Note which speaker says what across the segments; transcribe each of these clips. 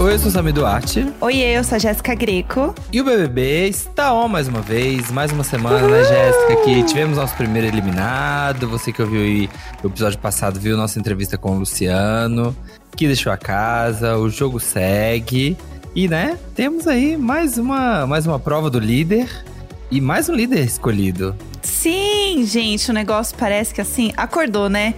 Speaker 1: Oi, eu sou o Sami Duarte.
Speaker 2: Oi, eu sou a Jéssica Greco.
Speaker 1: E o BBB está on mais uma vez, mais uma semana, né, Jéssica? Que tivemos nosso primeiro eliminado. Você que ouviu aí o episódio passado, viu nossa entrevista com o Luciano, que deixou a casa, o jogo segue. E, né, temos aí mais uma, mais uma prova do líder e mais um líder escolhido.
Speaker 2: Sim, gente, o negócio parece que assim, acordou, né?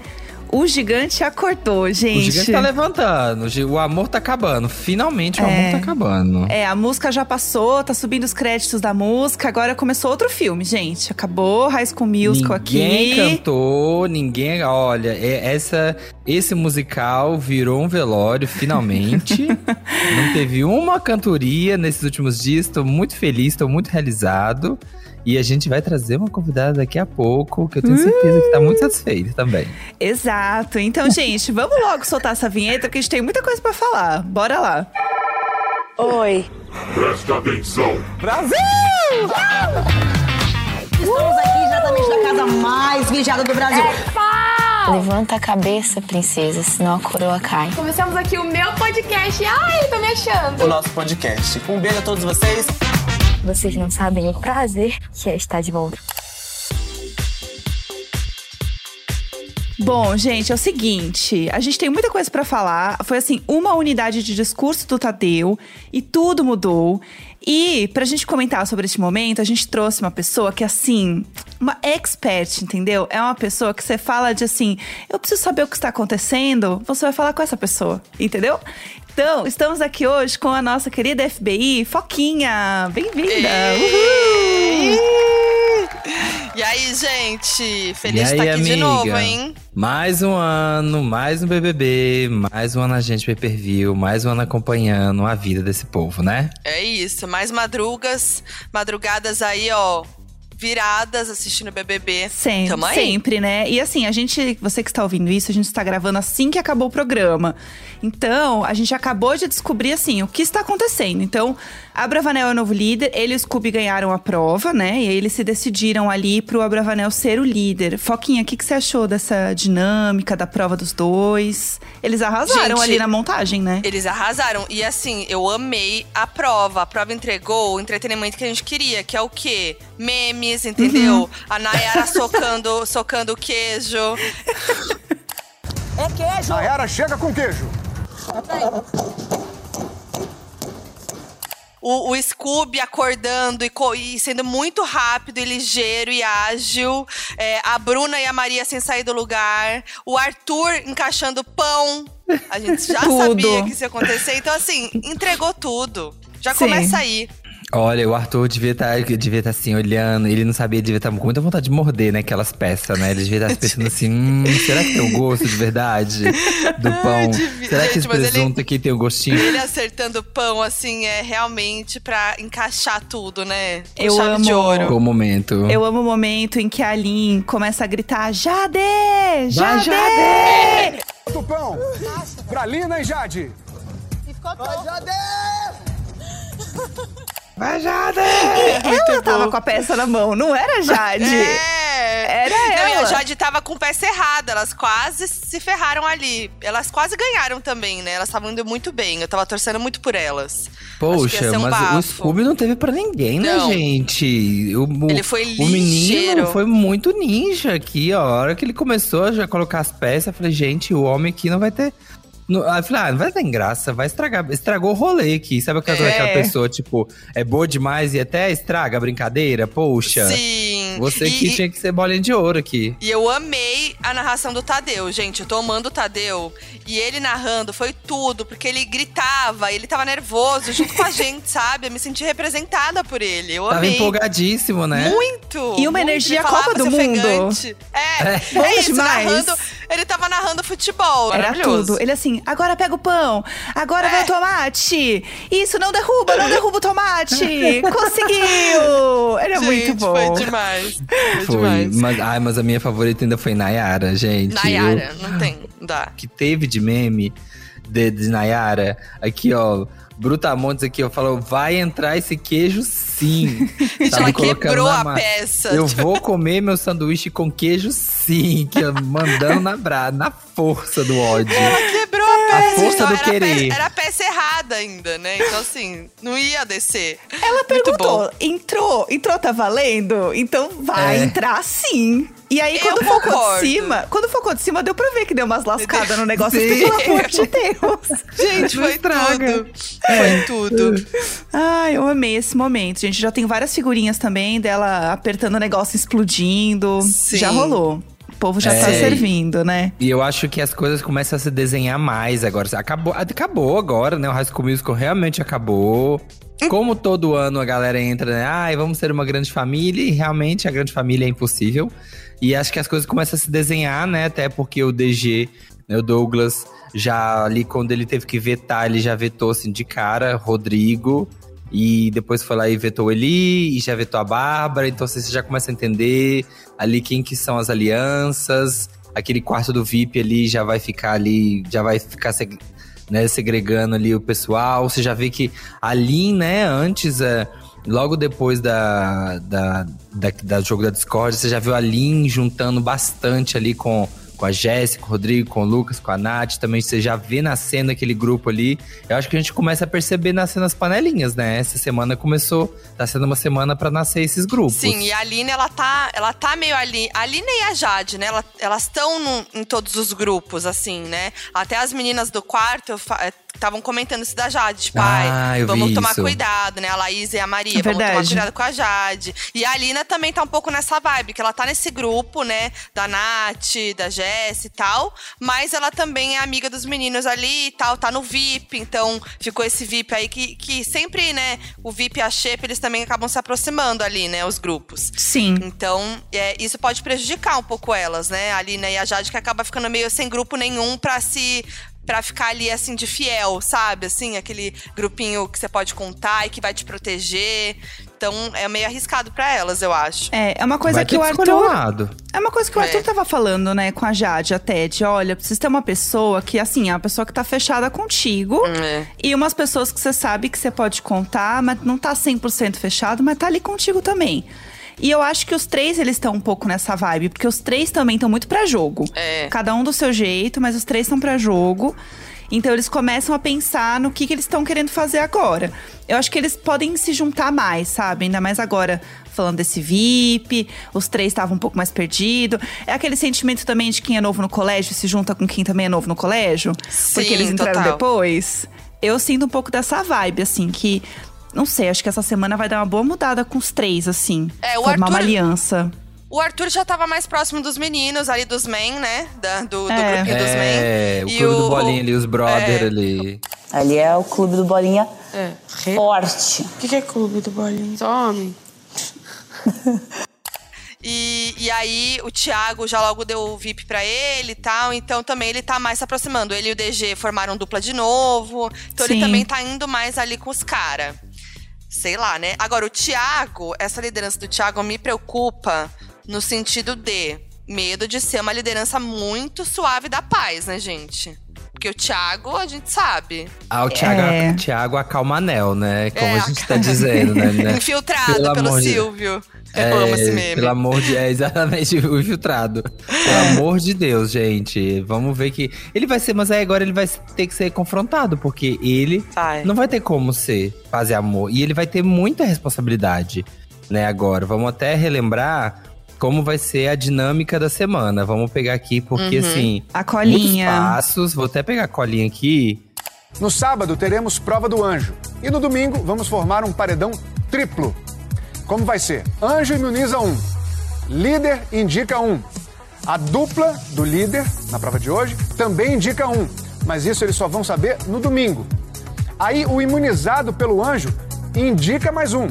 Speaker 2: O gigante acordou, gente. O
Speaker 1: gigante tá levantando, o amor tá acabando. Finalmente o é, amor tá acabando.
Speaker 2: É, a música já passou, tá subindo os créditos da música, agora começou outro filme, gente. Acabou High School Musical
Speaker 1: ninguém
Speaker 2: aqui.
Speaker 1: Ninguém cantou, ninguém. Olha, é, essa, esse musical virou um velório, finalmente. Não teve uma cantoria nesses últimos dias. Tô muito feliz, tô muito realizado. E a gente vai trazer uma convidada daqui a pouco, que eu tenho certeza que tá muito satisfeita também.
Speaker 2: Exato. Então, gente, vamos logo soltar essa vinheta, porque a gente tem muita coisa para falar. Bora lá.
Speaker 3: Oi.
Speaker 4: Presta atenção.
Speaker 3: Brasil! Estamos aqui exatamente na casa mais vigiada do Brasil.
Speaker 5: É Levanta a cabeça, princesa, senão a coroa cai.
Speaker 6: Começamos aqui o meu podcast. Ai, tô me achando.
Speaker 7: O nosso podcast. Um beijo a todos vocês.
Speaker 5: Vocês não sabem o prazer que é estar de volta.
Speaker 2: Bom, gente, é o seguinte, a gente tem muita coisa para falar. Foi assim, uma unidade de discurso do Tadeu e tudo mudou. E pra gente comentar sobre este momento, a gente trouxe uma pessoa que assim, uma expert, entendeu? É uma pessoa que você fala de assim, eu preciso saber o que está acontecendo, você vai falar com essa pessoa, entendeu? Então, estamos aqui hoje com a nossa querida FBI, Foquinha. Bem-vinda!
Speaker 8: E aí, gente? Feliz de estar aqui amiga? de novo, hein?
Speaker 1: Mais um ano, mais um BBB, mais um ano a gente pay per view, mais um ano acompanhando a vida desse povo, né?
Speaker 8: É isso, mais madrugas, madrugadas aí, ó, viradas assistindo BBB.
Speaker 2: Sempre, sempre, né? E assim, a gente, você que está ouvindo isso, a gente está gravando assim que acabou o programa. Então, a gente acabou de descobrir assim o que está acontecendo. Então, a Bravanel é o novo líder, ele e o Scooby ganharam a prova, né? E aí eles se decidiram ali pro Abravanel ser o líder. Foquinha, o que, que você achou dessa dinâmica da prova dos dois? Eles arrasaram Gente, ali na montagem, né?
Speaker 8: Eles arrasaram. E assim, eu amei a prova. A prova entregou o entretenimento que a gente queria, que é o quê? Memes, entendeu? Uhum. A Nayara socando, socando queijo.
Speaker 3: É queijo!
Speaker 9: Nayara, chega com queijo!
Speaker 8: O, o Scooby acordando e, e, sendo muito rápido e ligeiro e ágil. É, a Bruna e a Maria sem sair do lugar. O Arthur encaixando pão. A gente já sabia que isso ia acontecer. Então, assim, entregou tudo. Já Sim. começa aí.
Speaker 1: Olha, o Arthur devia estar tá, devia tá assim, olhando. Ele não sabia, devia estar tá com muita vontade de morder, né? Aquelas peças, né? Ele devia estar pensando assim: hum, será que tem o gosto de verdade do pão? será que esse presunto ele, aqui tem o gostinho?
Speaker 8: Ele acertando o pão, assim, é realmente pra encaixar tudo, né?
Speaker 2: Com Eu amo. De
Speaker 1: ouro. O momento.
Speaker 2: Eu amo o momento em que a Lin começa a gritar: Jade! Jade!
Speaker 9: Jade! Do pão! Pra Lina e Jade!
Speaker 3: E ficou Jade!
Speaker 2: Vai, Jade! E ela tava com a peça na mão, não era Jade?
Speaker 8: É. Era não, ela. E a Jade tava com peça errada, elas quase se ferraram ali. Elas quase ganharam também, né? Elas estavam indo muito bem, eu tava torcendo muito por elas.
Speaker 1: Poxa, um mas bafo. o Scooby não teve pra ninguém, né, não. gente? O, o,
Speaker 8: ele foi ligeiro.
Speaker 1: O menino foi muito ninja aqui, ó. A hora que ele começou a já colocar as peças, eu falei, gente, o homem aqui não vai ter no, aí eu falei, ah, não vai ter graça, vai estragar. Estragou o rolê aqui. Sabe aquela, é. aquela pessoa, tipo, é boa demais e até estraga a brincadeira? Poxa.
Speaker 8: Sim.
Speaker 1: Você e, que tinha que ser bolinha de ouro aqui.
Speaker 8: E eu amei a narração do Tadeu, gente. Eu tô amando o Tadeu. E ele narrando foi tudo, porque ele gritava, ele tava nervoso junto com a gente, sabe? Eu me senti representada por ele. Eu
Speaker 1: tava
Speaker 8: amei.
Speaker 1: empolgadíssimo, né?
Speaker 8: Muito!
Speaker 2: E uma
Speaker 8: muito.
Speaker 2: energia Copa do Mundo.
Speaker 8: É, é, é isso, demais. narrando. Ele tava narrando futebol. Era tudo.
Speaker 2: Ele assim, agora pega o pão, agora é. vai o tomate. Isso, não derruba, não derruba o tomate. Conseguiu! Ele é
Speaker 8: gente,
Speaker 2: muito bom.
Speaker 8: Foi demais. Foi,
Speaker 1: foi
Speaker 8: demais.
Speaker 1: Mas, ai, mas a minha favorita ainda foi Nayara, gente.
Speaker 8: Nayara, eu, não tem, não dá.
Speaker 1: Que teve de meme de, de Nayara. Aqui, ó. Brutamontes aqui, ó, falou: vai entrar esse queijo sim.
Speaker 8: Ela quebrou a peça.
Speaker 1: Eu vou comer meu sanduíche com queijo sim, que mandando na, bra na força do ódio.
Speaker 8: Ela quebrou a peça. A
Speaker 1: força do
Speaker 8: era
Speaker 1: querer.
Speaker 8: Pe, era peça errada ainda, né? Então, assim, não ia descer.
Speaker 2: Ela perguntou: entrou? Entrou, tá valendo? Então vai
Speaker 1: É.
Speaker 2: entrar sim. E aí,
Speaker 8: Eu
Speaker 2: quando focou de cima, quando focou de cima, deu pra ver que deu umas lascadas no negócio. Pelo amor de Deus.
Speaker 8: Gente, foi tudo. Foi tudo.
Speaker 2: Ai, eu amei esse momento, gente. Já tem várias figurinhas também dela apertando o negócio, explodindo.
Speaker 8: Sim.
Speaker 2: Já rolou. O povo já
Speaker 1: É.
Speaker 2: tá servindo, né?
Speaker 1: E eu acho que as coisas começam a se desenhar mais agora. Acabou, acabou agora, né? O High School Musical realmente acabou. Como todo ano a galera entra, né? Ai, vamos ser uma grande família. E realmente a grande família é impossível. E acho que as coisas começam a se desenhar, né? Até porque o DG, né, o Douglas, já ali quando ele teve que vetar, ele já vetou assim de cara, Rodrigo. E depois foi lá e vetou Eli, e já vetou a Bárbara. Então você já começa a entender ali quem que são as alianças. Aquele quarto do VIP ali já vai ficar ali, já vai ficar né, segregando ali o pessoal. Você já vê que ali, né, antes, é, logo depois da, da, da, da jogo da Discord, você já viu a Lin juntando bastante ali com, com a Jéssica, com o Rodrigo, com o Lucas, com a Nath. Também você já vê nascendo aquele grupo ali. Eu acho que a gente começa a perceber nascendo as panelinhas, né? Essa semana começou, tá sendo uma semana pra nascer esses grupos.
Speaker 8: Sim, e a Aline, ela tá, ela tá meio ali. A Aline e a Jade, né? ela- elas estão em todos os grupos, assim, né? Até as meninas do quarto estavam comentando isso da Jade. Tipo,
Speaker 1: Ah,
Speaker 8: ai, vamos tomar
Speaker 1: isso.
Speaker 8: cuidado, né? A Laís e a Maria,
Speaker 2: É
Speaker 8: vamos tomar cuidado com a Jade. E a Alina também tá um pouco nessa vibe, que ela tá nesse grupo, né? Da Nath, da Jess e tal. Mas ela também é amiga dos meninos ali e tal, tá no VIP. Então ficou esse VIP aí que, que sempre, né? O VIP e a Shepa, eles também acabam se aproximando ali, né? Os grupos.
Speaker 2: Sim.
Speaker 8: Então, é, isso pode prejudicar um pouco elas, né? A Alina e a Jade, que acaba ficando meio sem grupo nenhum pra se. Pra ficar ali, assim, de fiel, sabe? Assim, aquele grupinho que você pode contar e que vai te proteger. Então, é meio arriscado pra elas, eu acho.
Speaker 2: É, é uma coisa
Speaker 1: Vai
Speaker 2: que o
Speaker 1: um
Speaker 2: Arthur.
Speaker 1: lado.
Speaker 2: É uma coisa que o Arthur
Speaker 8: É.
Speaker 2: tava falando, né, com a Jade até, de olha, precisa ter uma pessoa que, assim, é uma pessoa que tá fechada contigo.
Speaker 8: É.
Speaker 2: E umas pessoas que você sabe que você pode contar, mas não tá 100% fechado, mas tá ali contigo também. E eu acho que os três, eles estão um pouco nessa vibe, porque os três também estão muito pra jogo.
Speaker 8: É.
Speaker 2: Cada um do seu jeito, mas os três estão pra jogo. Então eles começam a pensar no que, que eles estão querendo fazer agora. Eu acho que eles podem se juntar mais, sabe? Ainda mais agora falando desse VIP, os três estavam um pouco mais perdidos. É aquele sentimento também de quem é novo no colégio se junta com quem também é novo no colégio. porque
Speaker 8: Sim,
Speaker 2: eles entraram
Speaker 8: total.
Speaker 2: depois. Eu sinto um pouco dessa vibe, assim, que. Não sei, acho que essa semana vai dar uma boa mudada com os três, assim.
Speaker 8: É, o
Speaker 2: formar uma
Speaker 8: Arthur-
Speaker 2: aliança.
Speaker 8: O Arthur já tava mais próximo dos meninos, ali dos men, né? Da- do, do
Speaker 2: É.
Speaker 8: grupinho dos
Speaker 1: É,
Speaker 8: men.
Speaker 1: o
Speaker 8: E
Speaker 1: clube do bolinha ali, os brother
Speaker 8: é.
Speaker 1: ali.
Speaker 10: Ali é o clube do Bolinha
Speaker 11: É.
Speaker 10: forte.
Speaker 11: O que, que é clube do bolinho? Só homem.
Speaker 8: E, e aí o Thiago já logo deu o VIP pra ele e tal, então também ele tá mais se aproximando. Ele e o DG formaram dupla de novo, então
Speaker 2: Sim.
Speaker 8: ele também tá indo mais ali com os caras. Sei lá, né? Agora, o Thiago, essa liderança do Thiago me preocupa no sentido de medo de ser uma liderança muito suave da paz, né, gente? Porque o Thiago, a gente sabe.
Speaker 1: Ah, o Thiago,
Speaker 2: É.
Speaker 1: Thiago Acalmanel, né? Como
Speaker 8: É,
Speaker 1: a gente tá dizendo, né? né?
Speaker 8: Infiltrado
Speaker 1: Pelo
Speaker 8: pelo Silvio. Eu
Speaker 1: É,
Speaker 8: amo esse meme.
Speaker 1: Pelo amor de... É exatamente o infiltrado. Pelo amor de Deus, gente. Vamos ver que... Ele vai ser... Mas aí agora ele vai ter que ser confrontado. Porque ele
Speaker 8: Vai.
Speaker 1: não vai ter como ser fazer amor. E ele vai ter muita responsabilidade, né? Agora. Vamos até relembrar como vai ser a dinâmica da semana. Vamos pegar aqui, porque
Speaker 8: Uhum.
Speaker 1: assim...
Speaker 2: A colinha.
Speaker 1: Passos. Vou até pegar a colinha aqui.
Speaker 9: No sábado teremos prova do anjo. E no domingo vamos formar um paredão triplo. Como vai ser? Anjo imuniza um. Líder indica um. A dupla do líder, na prova de hoje, também indica um. Mas isso eles só vão saber no domingo. Aí o imunizado pelo anjo indica mais um.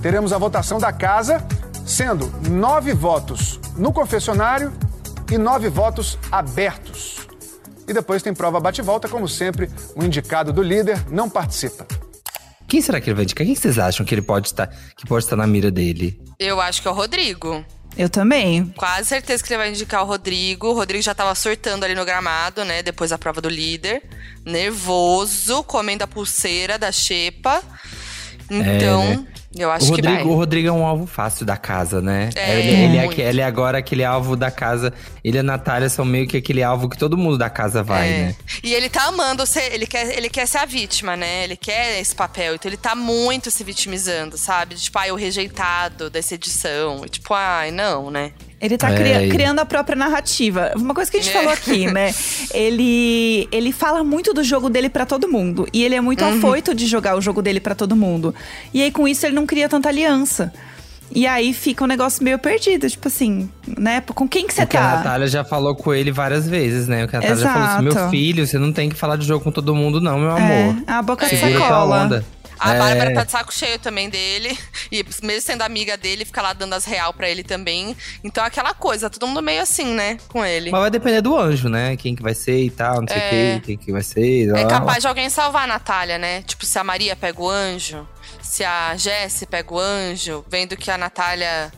Speaker 9: Teremos a votação da casa, sendo nove votos no confessionário e nove votos abertos. E depois tem prova bate-volta, como sempre, o indicado do líder não participa.
Speaker 1: Quem será que ele vai indicar? Quem vocês acham que ele pode estar, que pode estar na mira dele?
Speaker 8: Eu acho que é o Rodrigo.
Speaker 2: Eu também.
Speaker 8: Quase certeza que ele vai indicar o Rodrigo. O Rodrigo já tava surtando ali no gramado, né? Depois da prova do líder. Nervoso, comendo a pulseira da Xepa. Então,
Speaker 1: É, né?
Speaker 8: Eu
Speaker 1: O
Speaker 8: acho que vai.
Speaker 1: Rodrigo, o Rodrigo é um alvo fácil da casa, né?
Speaker 8: É,
Speaker 1: ele, ele é,
Speaker 8: muito.
Speaker 1: aque- ele é agora aquele alvo da casa. Ele e a Natália são meio que aquele alvo que todo mundo da casa vai,
Speaker 8: É.
Speaker 1: né?
Speaker 8: E ele tá amando ser, ele quer, ele quer ser a vítima, né? Ele quer esse papel. Então ele tá muito se vitimizando, sabe? Tipo, ai, o rejeitado dessa edição. E, Tipo, ai, não, né?
Speaker 2: Ele tá
Speaker 1: É,
Speaker 2: cria- criando a própria narrativa. Uma coisa que a gente
Speaker 8: É.
Speaker 2: falou aqui, né? Ele, ele fala muito do jogo dele pra todo mundo. E ele é muito
Speaker 8: Uhum.
Speaker 2: afoito de jogar o jogo dele pra todo mundo. E aí, com isso, ele não cria tanta aliança. E aí fica um negócio meio perdido, tipo assim, né? Com quem que você
Speaker 1: Porque a
Speaker 2: tá?
Speaker 1: Natália já falou com ele várias vezes, né? O que a Natália já falou assim: meu
Speaker 2: Exato.
Speaker 1: filho, você não tem que falar de jogo com todo mundo, não, meu
Speaker 2: É,
Speaker 1: amor.
Speaker 2: a boca
Speaker 1: tua
Speaker 2: sacola.
Speaker 8: A
Speaker 1: É.
Speaker 8: Bárbara tá de saco cheio também dele. E mesmo sendo amiga dele, fica lá dando as real pra ele também. Então é aquela coisa, todo mundo meio assim, né? Com ele.
Speaker 1: Mas vai depender do anjo, né? Quem que vai ser e tal, não sei o
Speaker 8: É.
Speaker 1: quê, quem que vai ser.
Speaker 8: É
Speaker 1: lá.
Speaker 8: capaz de alguém salvar a Natália, né? Tipo, se a Maria pega o anjo, se a Jessie pega o anjo, vendo que a Natália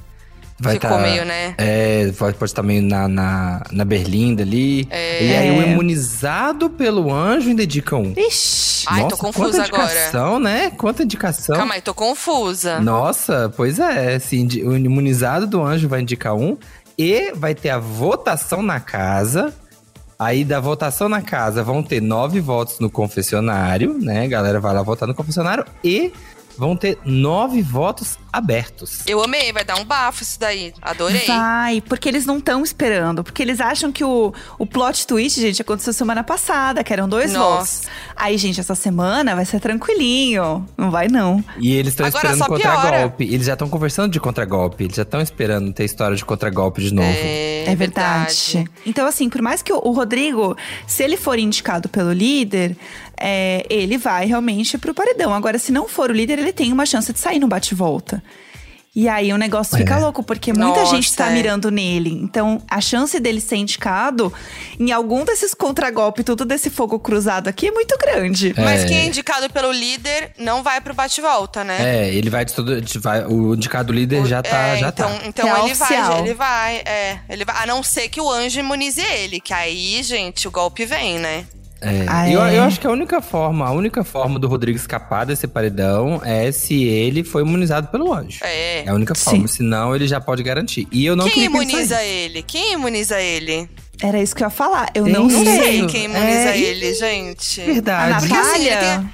Speaker 1: Vai
Speaker 8: ficou
Speaker 1: tá-
Speaker 8: meio, né?
Speaker 1: É, pode, pode estar meio na, na, na berlinda ali.
Speaker 8: É.
Speaker 1: E aí o imunizado pelo anjo ainda indica um.
Speaker 2: Ixi.
Speaker 8: Ai, tô confusa
Speaker 1: quanta
Speaker 8: agora.
Speaker 1: indicação, né? Quanta indicação.
Speaker 8: Calma aí, tô confusa.
Speaker 1: Nossa, pois é. Assim, o imunizado do anjo vai indicar um. E vai ter a votação na casa. Aí, da votação na casa, vão ter nove votos no confessionário, né? A galera vai lá votar no confessionário. E vão ter nove votos abertos.
Speaker 8: Eu amei, vai dar um bafo isso daí. Adorei.
Speaker 2: Vai, porque eles não estão esperando. Porque eles acham que o, o plot twist, gente, aconteceu semana passada, que eram dois
Speaker 8: Nossa.
Speaker 2: votos. Aí, gente, essa semana vai ser tranquilinho. Não vai, não.
Speaker 1: E eles estão esperando contragolpe. Eles já estão conversando de contragolpe. Eles já estão esperando ter história de contragolpe de novo.
Speaker 8: É,
Speaker 2: É verdade. Então, assim, por mais que o, o Rodrigo, se ele for indicado pelo líder, é, ele vai realmente pro paredão. Agora, se não for o líder, ele tem uma chance de sair no bate-volta. E aí o negócio fica
Speaker 1: É.
Speaker 2: louco, porque muita
Speaker 8: Nossa,
Speaker 2: gente tá
Speaker 8: é.
Speaker 2: mirando nele. Então, a chance dele ser indicado em algum desses contragolpes, tudo desse fogo cruzado aqui, é muito grande.
Speaker 8: Mas
Speaker 1: É.
Speaker 8: quem é indicado pelo líder não vai pro bate-volta, né?
Speaker 1: É, ele vai de todo. de- vai- o indicado líder já tá.
Speaker 8: É,
Speaker 1: já
Speaker 8: então,
Speaker 1: tá.
Speaker 8: então
Speaker 2: Real
Speaker 8: ele vai,
Speaker 2: oficial.
Speaker 8: ele vai, é, ele vai. A não ser que o anjo imunize ele, que aí, gente, o golpe vem, né?
Speaker 1: É.
Speaker 2: Ah,
Speaker 1: eu,
Speaker 2: é?
Speaker 1: eu acho que a única forma, a única forma do Rodrigo escapar desse paredão é se ele for imunizado pelo anjo.
Speaker 8: É.
Speaker 1: É a única
Speaker 2: Sim.
Speaker 1: forma, senão ele já pode garantir. E eu não
Speaker 8: Quem imuniza
Speaker 1: isso.
Speaker 8: ele? Quem imuniza ele?
Speaker 2: Era isso que eu ia falar. Eu
Speaker 1: Tem
Speaker 2: não
Speaker 8: sei
Speaker 2: sei.
Speaker 8: quem imuniza
Speaker 1: É,
Speaker 8: ele, gente.
Speaker 1: Verdade.
Speaker 2: A
Speaker 8: Porque assim, ele
Speaker 2: Natália?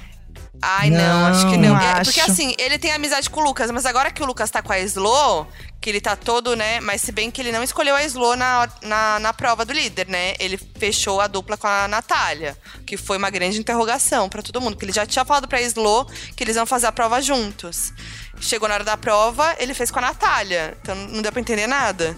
Speaker 8: Ai, não,
Speaker 1: Não,
Speaker 8: acho que não. É, porque assim, ele tem amizade com o Lucas, mas agora que o Lucas tá com a Slo, que ele tá todo, né? Mas se bem que ele não escolheu a Slo na, na, na prova do líder, né? Ele fechou a dupla com a Natália, que foi uma grande interrogação pra todo mundo, porque ele já tinha falado pra Slo que eles iam fazer a prova juntos. Chegou na hora da prova, ele fez com a Natália. Então não deu pra entender nada.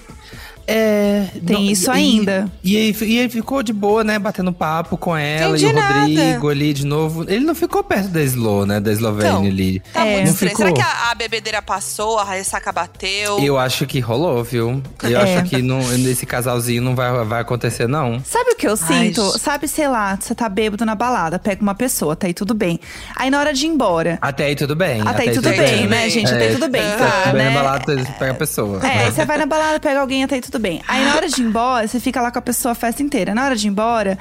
Speaker 1: É,
Speaker 2: Tem isso ainda.
Speaker 1: E, e, aí- e ele ficou de boa, né? Batendo papo com ela
Speaker 8: Entendi
Speaker 1: e o
Speaker 8: nada.
Speaker 1: Rodrigo ali de novo. Ele não ficou perto da Slo, né? Da Eslovênia
Speaker 8: Então,
Speaker 1: ali.
Speaker 8: Tá
Speaker 2: É.
Speaker 8: muito
Speaker 1: Não
Speaker 8: estranho.
Speaker 1: ficou?
Speaker 8: Será que a, a bebedeira passou, a ressaca bateu?
Speaker 1: Eu acho que rolou, viu? Eu
Speaker 2: É.
Speaker 1: acho que não, esse casalzinho não vai, vai acontecer, não.
Speaker 2: Sabe o que eu sinto?
Speaker 8: gente.
Speaker 2: Sabe, sei lá, você tá bêbado na balada, pega uma pessoa, tá aí tudo bem. Aí na hora de ir embora.
Speaker 1: Até aí tudo bem.
Speaker 2: Até aí tudo bem, né, gente? Até aí tudo bem, tá,
Speaker 1: vai
Speaker 2: né?
Speaker 1: na balada, pega a pessoa.
Speaker 2: É, você vai na balada, pega alguém, até aí tudo bem. Aí na hora de ir embora, você fica lá com a pessoa a festa inteira. Na hora de ir embora,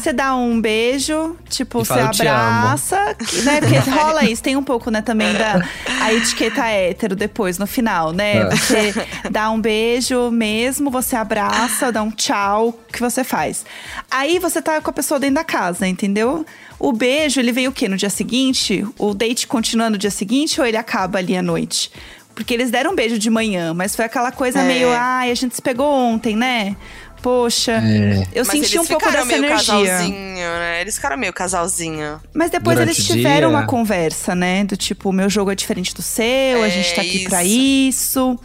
Speaker 2: você dá um beijo, tipo,
Speaker 1: E
Speaker 2: você abraça, que- né? Porque rola isso, tem um pouco, né, também da a etiqueta hétero depois, no final, né?
Speaker 1: É.
Speaker 2: Você dá um beijo mesmo, você abraça, dá um tchau, o que você faz. Aí você tá com a pessoa dentro da casa, entendeu? O beijo, ele vem o quê? No dia seguinte? O date continua no dia seguinte ou ele acaba ali à noite? Porque eles deram um beijo de manhã, mas foi aquela coisa
Speaker 8: É.
Speaker 2: meio, ai, a gente se pegou ontem, né? Poxa,
Speaker 1: É.
Speaker 2: eu
Speaker 8: Mas
Speaker 2: senti um pouco
Speaker 8: ficaram
Speaker 2: dessa
Speaker 8: meio
Speaker 2: energia.
Speaker 8: casalzinho, né? Eles ficaram meio casalzinho.
Speaker 2: Mas depois
Speaker 1: Durante
Speaker 2: eles tiveram
Speaker 1: dia.
Speaker 2: uma conversa, né? Do tipo, o meu jogo é diferente do seu, a
Speaker 8: É,
Speaker 2: gente tá aqui pra isso.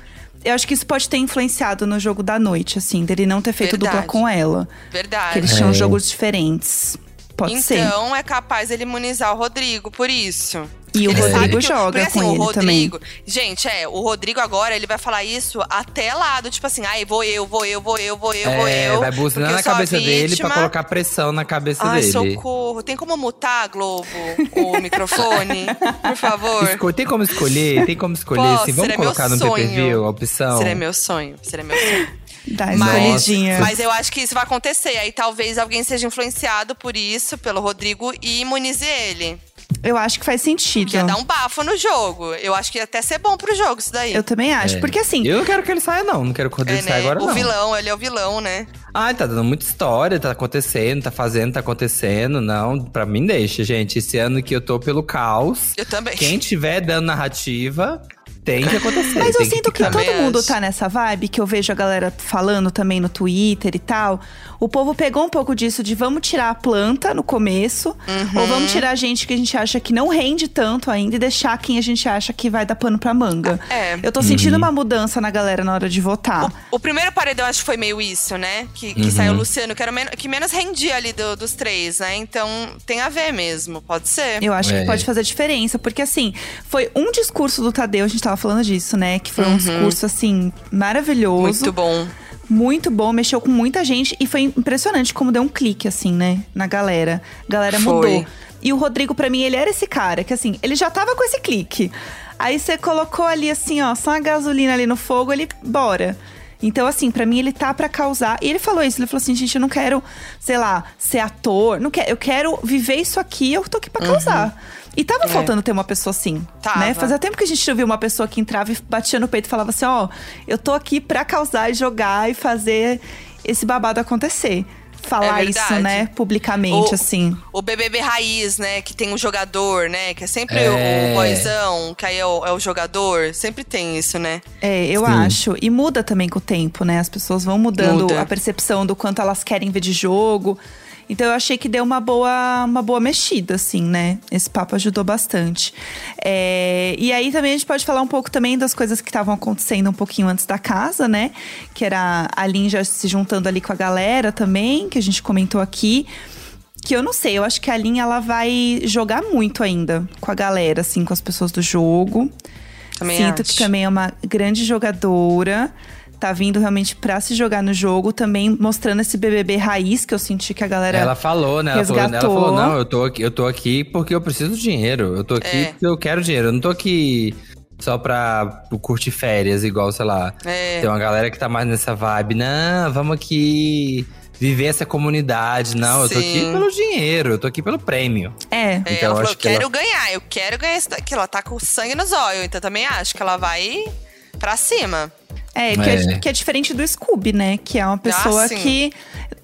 Speaker 2: Eu acho que isso pode ter influenciado no jogo da noite, assim, dele não ter feito
Speaker 8: Verdade.
Speaker 2: dupla com ela.
Speaker 8: Verdade.
Speaker 2: Que eles tinham jogos diferentes. Pode ser.
Speaker 8: então é capaz ele imunizar o Rodrigo por isso.
Speaker 2: E o
Speaker 8: Ele
Speaker 2: Rodrigo
Speaker 8: sabe que-
Speaker 2: joga
Speaker 8: porque, assim,
Speaker 2: com
Speaker 8: o
Speaker 2: ele
Speaker 8: Rodrigo, Gente, é, o Rodrigo agora, ele vai falar isso até lá, do tipo assim, ai, vou eu, vou eu, vou eu, vou eu, vou
Speaker 1: É,
Speaker 8: eu.
Speaker 1: vai
Speaker 8: eu
Speaker 1: na cabeça dele pra colocar pressão na cabeça
Speaker 8: Ai,
Speaker 1: dele.
Speaker 8: socorro. Tem como mutar, Globo, o microfone? Por favor.
Speaker 1: Esco- tem como escolher? Tem como escolher?
Speaker 8: Posso,
Speaker 1: assim, vamos colocar no
Speaker 8: sonho.
Speaker 1: pay-per-view a opção?
Speaker 8: Seria meu sonho, seria meu sonho.
Speaker 2: Dá
Speaker 8: Mas, mas eu acho que isso vai acontecer. Aí talvez alguém seja influenciado por isso, pelo Rodrigo, e imunize ele.
Speaker 2: Eu acho que faz sentido.
Speaker 8: Que ia dar um bafo no jogo. Eu acho que ia até ser bom pro jogo isso daí.
Speaker 2: Eu também acho.
Speaker 1: É.
Speaker 2: Porque assim,
Speaker 1: Eu não quero que ele saia, não. Não quero que o Rodrigo
Speaker 8: É,
Speaker 1: saia
Speaker 8: né?
Speaker 1: agora,
Speaker 8: o
Speaker 1: não.
Speaker 8: vilão, ele é o vilão, né?
Speaker 1: Ai, tá dando muita história, tá acontecendo, tá fazendo, tá acontecendo. Não, pra mim deixa, gente. Esse ano que eu tô pelo caos.
Speaker 8: Eu também.
Speaker 1: Quem tiver dando narrativa, tem que acontecer.
Speaker 2: Mas eu sinto que
Speaker 1: ficar.
Speaker 2: todo mundo
Speaker 8: acho.
Speaker 2: tá nessa vibe, que eu vejo a galera falando também no Twitter e tal. O povo pegou um pouco disso de vamos tirar a planta no começo, ou vamos tirar a gente que a gente acha que não rende tanto ainda e deixar quem a gente acha que vai dar pano pra manga.
Speaker 8: É.
Speaker 2: Eu tô sentindo uma mudança na galera na hora de votar.
Speaker 8: O primeiro paredão acho que foi meio isso, né? Que, que
Speaker 1: Uhum.
Speaker 8: saiu o Luciano, que era o men- que menos rendia ali do- dos três, né? Então tem a ver mesmo, pode ser.
Speaker 2: Eu acho
Speaker 1: É.
Speaker 2: que pode fazer diferença, porque assim, foi um discurso do Tadeu, a gente tava falando disso, né? Que foi um discurso, assim, maravilhoso.
Speaker 8: Uhum. Muito bom.
Speaker 2: Muito bom, mexeu com muita gente e foi impressionante como deu um clique, assim, né? Na galera. A galera
Speaker 8: Foi.
Speaker 2: mudou. E o Rodrigo, pra mim, ele era esse cara que, assim, ele já tava com esse clique. Aí você colocou ali, assim, ó, só a gasolina ali no fogo, ele, bora. Então, assim, pra mim, ele tá pra causar. E ele falou isso, ele falou assim: gente, eu não quero, sei lá, ser ator, não quero, eu quero viver isso aqui, eu tô aqui pra causar. E tava faltando ter uma pessoa assim,
Speaker 8: Tava.
Speaker 2: né? Fazia tempo que a gente não viu uma pessoa que entrava e batia no peito e falava assim: ó, eu tô aqui pra causar e jogar e fazer esse babado acontecer. Falar
Speaker 8: É
Speaker 2: isso, né, publicamente,
Speaker 8: O-
Speaker 2: assim.
Speaker 8: O BBB Raiz, né? Que tem um jogador, né? Que é sempre
Speaker 1: É.
Speaker 8: o boyzão, que aí é o, é o jogador. Sempre tem isso, né?
Speaker 2: É, eu
Speaker 1: Sim.
Speaker 2: acho. E muda também com o tempo, né? As pessoas vão mudando
Speaker 8: Muda.
Speaker 2: a percepção do quanto elas querem ver de jogo. Então eu achei que deu uma boa, uma boa mexida, assim, né? Esse papo ajudou bastante. É, e aí também a gente pode falar um pouco também das coisas que estavam acontecendo um pouquinho antes da casa, né? Que era a Lin já se juntando ali com a galera também, que a gente comentou aqui. Que eu não sei, eu acho que a Lin ela vai jogar muito ainda com a galera, assim, com as pessoas do jogo.
Speaker 8: Também
Speaker 2: Sinto
Speaker 8: acho.
Speaker 2: que também é uma grande jogadora. Tá vindo realmente pra se jogar no jogo. Também mostrando esse BBB raiz que eu senti que a galera.
Speaker 1: Ela falou, né? Ela falou, ela falou, não, eu tô, aqui, eu tô aqui porque eu preciso de dinheiro. Eu tô aqui
Speaker 8: É.
Speaker 1: porque eu quero dinheiro. Eu não tô aqui só pra curtir férias, igual, sei lá.
Speaker 8: É.
Speaker 1: Tem uma galera que tá mais nessa vibe. Não, vamos aqui viver essa comunidade. Não, eu tô aqui
Speaker 8: Sim.
Speaker 1: pelo dinheiro, eu tô aqui pelo prêmio.
Speaker 2: É.
Speaker 8: É,
Speaker 1: Então,
Speaker 8: ela
Speaker 1: eu
Speaker 8: falou,
Speaker 1: acho
Speaker 8: eu
Speaker 1: que ela-
Speaker 8: quero ganhar, eu quero ganhar isso daqui. Ela tá com sangue nos olhos, então também acho que ela vai pra cima.
Speaker 2: É, que é.
Speaker 1: É.
Speaker 2: que é diferente do Scooby, né? Que é uma pessoa
Speaker 8: sim.
Speaker 2: que